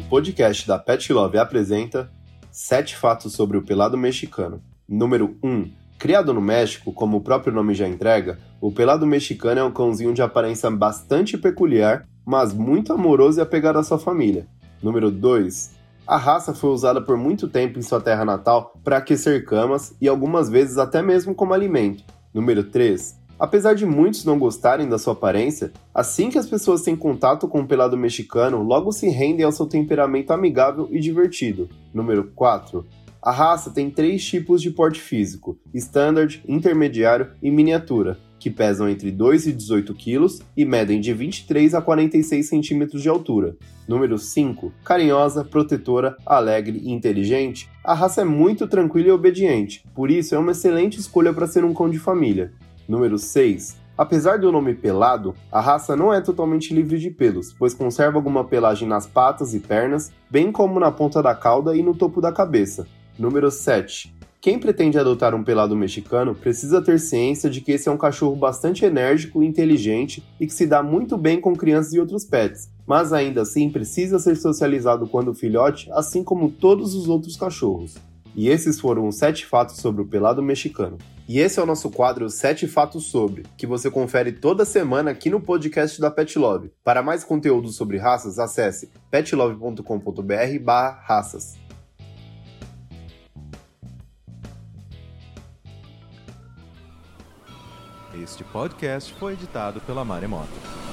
podcast da Pet Love apresenta 7 fatos sobre o pelado mexicano. Número 1. Criado no México, como o próprio nome já entrega, o pelado mexicano é um cãozinho de aparência bastante peculiar, mas muito amoroso e apegado à sua família. Número 2. A raça foi usada por muito tempo em sua terra natal para aquecer camas e algumas vezes até mesmo como alimento. Número 3. Apesar de muitos não gostarem da sua aparência, assim que as pessoas têm contato com o pelado mexicano, logo se rendem ao seu temperamento amigável e divertido. Número 4. A raça tem três tipos de porte físico: standard, intermediário e miniatura, que pesam entre 2 e 18 kg e medem de 23 a 46 cm de altura. Número 5. Carinhosa, protetora, alegre e inteligente, a raça é muito tranquila e obediente, por isso é uma excelente escolha para ser um cão de família. Número 6. Apesar do nome pelado, a raça não é totalmente livre de pelos, pois conserva alguma pelagem nas patas e pernas, bem como na ponta da cauda e no topo da cabeça. Número 7. Quem pretende adotar um pelado mexicano precisa ter ciência de que esse é um cachorro bastante enérgico e inteligente e que se dá muito bem com crianças e outros pets, mas ainda assim precisa ser socializado quando filhote, assim como todos os outros cachorros. E esses foram os 7 fatos sobre o pelado mexicano. E esse é o nosso quadro 7 Fatos Sobre, que você confere toda semana aqui no podcast da Pet Love. Para mais conteúdo sobre raças, acesse petlove.com.br raças. Este podcast foi editado pela Maremoto.